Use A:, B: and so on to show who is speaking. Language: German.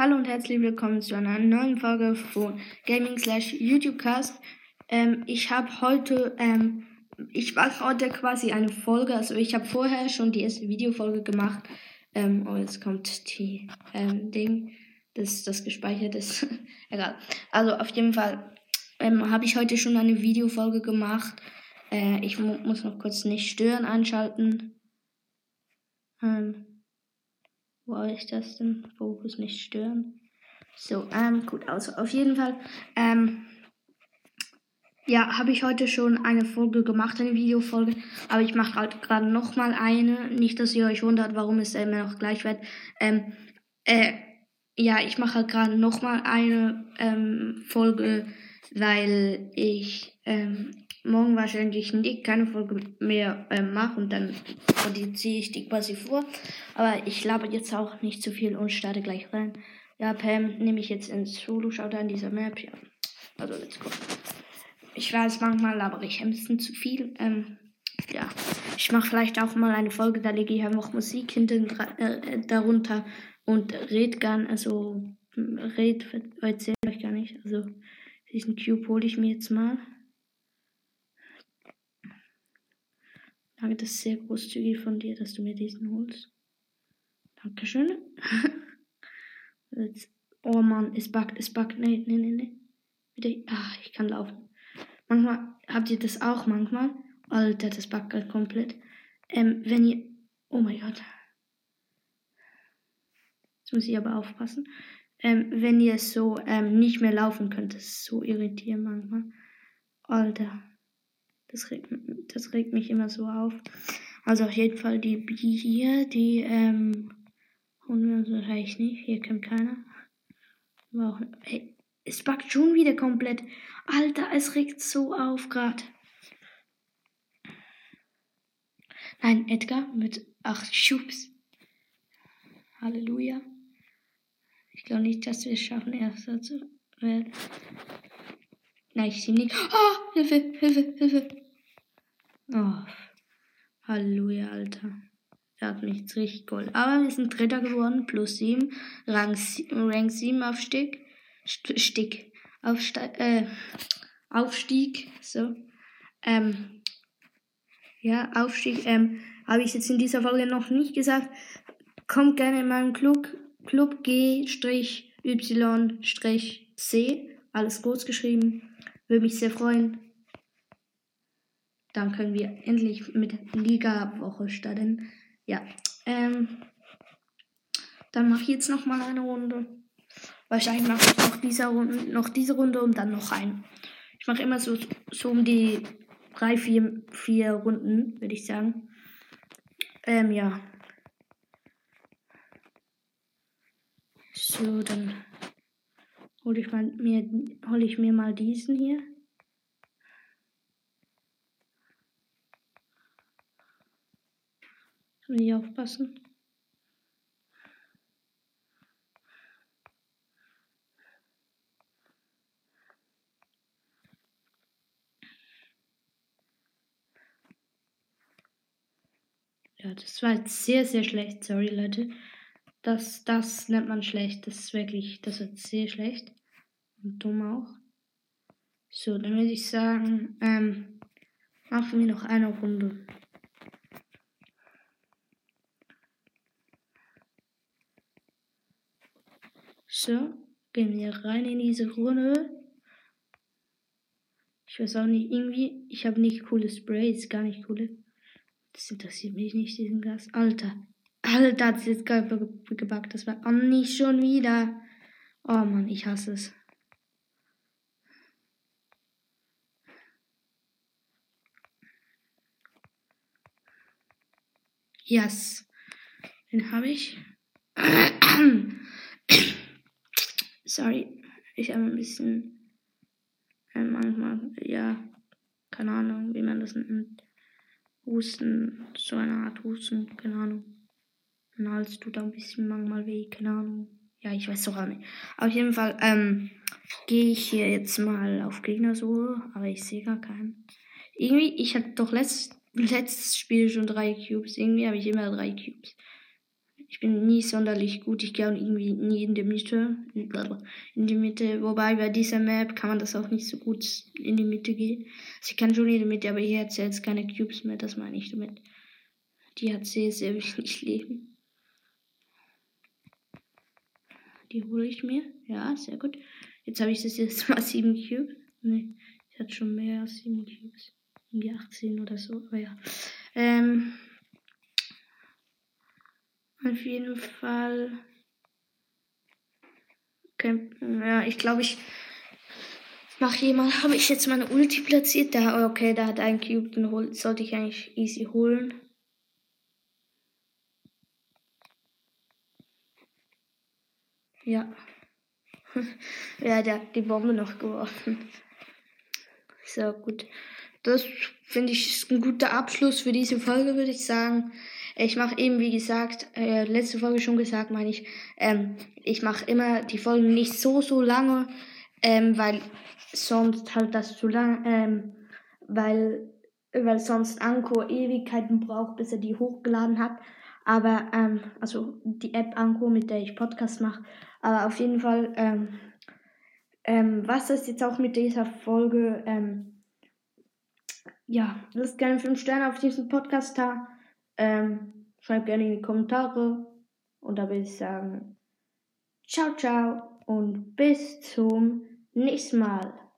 A: Hallo und herzlich willkommen zu einer neuen Folge von Gaming slash YouTubecast. Ähm, ich habe heute, ähm, ich mache heute quasi eine Folge, also ich habe vorher schon die erste Videofolge gemacht. Ähm, oh, jetzt kommt die ähm, Ding, das, das gespeichert ist. Egal. Also auf jeden Fall ähm, habe ich heute schon eine Videofolge gemacht. Äh, ich mu muss noch kurz nicht stören einschalten. Ähm, wo habe ich das denn? Fokus nicht stören. So, ähm, gut, also auf jeden Fall, ähm, ja, habe ich heute schon eine Folge gemacht, eine Videofolge, aber ich mache halt gerade nochmal eine. Nicht, dass ihr euch wundert, warum es immer noch gleich wird. Ähm, äh, ja, ich mache halt gerade nochmal eine ähm, Folge, weil ich ähm, morgen wahrscheinlich nicht keine Folge mehr äh, mache und dann ziehe ich die quasi vor. Aber ich laber jetzt auch nicht zu viel und starte gleich rein. Ja, Pam nehme ich jetzt ins Solo-Showdown dieser Map. Ja, also let's go. Ich weiß, manchmal labere ich ein bisschen zu viel. Ähm, ja, ich mache vielleicht auch mal eine Folge, da lege ich einfach Musik hinten äh, darunter und red gern, also red, erzähle ich gar nicht. Also diesen Cube hole ich mir jetzt mal. Danke, das ist sehr großzügig von dir, dass du mir diesen holst. Dankeschön. Jetzt, oh Mann, es backt, es backt. Nee, nee, nee, nee. Wieder, ach, ich kann laufen. Manchmal, habt ihr das auch manchmal? Alter, das backt halt komplett. Ähm, wenn ihr, oh mein Gott. Jetzt muss ich aber aufpassen. Ähm, wenn ihr so ähm, nicht mehr laufen könnt, das ist so irritierend manchmal. Alter. Das regt, das regt mich immer so auf. Also auf jeden Fall die B hier, die ähm, holen wir uns wahrscheinlich nicht. Hier kommt keiner. Aber hey, es backt schon wieder komplett. Alter, es regt so auf gerade. Nein, Edgar mit 8 Schubs. Halleluja. Ich glaube nicht, dass wir es schaffen, erster zu werden. Nein, ich sehe nicht. Oh, Hilfe, Hilfe, Hilfe. Oh, Halleluja, Alter. Er hat mich jetzt richtig Gold. Aber wir sind Dritter geworden, plus 7. Rang, Rang 7 Aufstieg. Stieg. Aufste äh, Aufstieg. So. Ähm, ja, Aufstieg. Ähm, habe ich jetzt in dieser Folge noch nicht gesagt. Kommt gerne in meinen Club. Club G-Y-C. Alles groß geschrieben. Würde mich sehr freuen. Dann können wir endlich mit Liga-Woche starten. Ja. Ähm, dann mache ich jetzt noch mal eine Runde. Wahrscheinlich mache ich noch diese Runde, noch diese Runde und dann noch eine. Ich mache immer so, so um die drei, vier, vier Runden, würde ich sagen. Ähm, ja. So, dann hole ich, hol ich mir mal diesen hier. Muss ich aufpassen. Ja, das war jetzt sehr, sehr schlecht. Sorry, Leute. Das, das nennt man schlecht. Das ist wirklich, das wird sehr schlecht. Und dumm auch. So, dann würde ich sagen, ähm, machen wir noch eine Runde. So, gehen wir rein in diese Runde. Ich weiß auch nicht, irgendwie, ich habe nicht coole Sprays, gar nicht coole. Das interessiert mich nicht, diesen Gas. Alter, Alter, hat jetzt gerade gebackt. Das war auch nicht schon wieder. Oh Mann, ich hasse es. Yes. Den habe ich. Sorry, ich habe ein bisschen äh, manchmal, ja, keine Ahnung, wie man das nennt. Husten, so eine Art Husten, keine Ahnung. Mein Hals tut auch ein bisschen manchmal weh, keine Ahnung. Ja, ich weiß doch auch nicht. Auf jeden Fall ähm, gehe ich hier jetzt mal auf Gegnersuche, aber ich sehe gar keinen. Irgendwie, ich hatte doch letzt, letztes Spiel schon drei Cubes. Irgendwie habe ich immer drei Cubes. Ich bin nie sonderlich gut. Ich gehe irgendwie nie in die Mitte. In die Mitte. Wobei bei dieser Map kann man das auch nicht so gut in die Mitte gehen. Also ich kann schon in die Mitte, aber hier hat sie jetzt keine Cubes mehr. Das meine ich damit. Die hat sehr, sehr wenig Leben. Die hole ich mir. Ja, sehr gut. Jetzt habe ich das jetzt mal 7 Cubes. Ne, ich hatte schon mehr als 7 Cubes. Irgendwie 18 oder so. Aber ja. Ähm, auf jeden Fall. Okay, ja, ich glaube, ich mache mal. Habe ich jetzt meine Ulti platziert? Da, okay, da hat ein Cube, den sollte ich eigentlich easy holen. Ja. ja, der hat die Bombe noch geworfen. So, gut. Das finde ich ist ein guter Abschluss für diese Folge, würde ich sagen. Ich mache eben, wie gesagt, äh, letzte Folge schon gesagt, meine ich, ähm, ich mache immer die Folgen nicht so, so lange, ähm, weil sonst halt das zu lang, ähm, weil, weil sonst Anko Ewigkeiten braucht, bis er die hochgeladen hat. Aber, ähm, also die App Anko, mit der ich Podcast mache. Aber auf jeden Fall, ähm, ähm, was ist jetzt auch mit dieser Folge? Ähm, ja, lasst gerne 5 Sterne auf diesem Podcast da. Ähm, schreibt gerne in die Kommentare. Und da will ich sagen, ciao, ciao und bis zum nächsten Mal.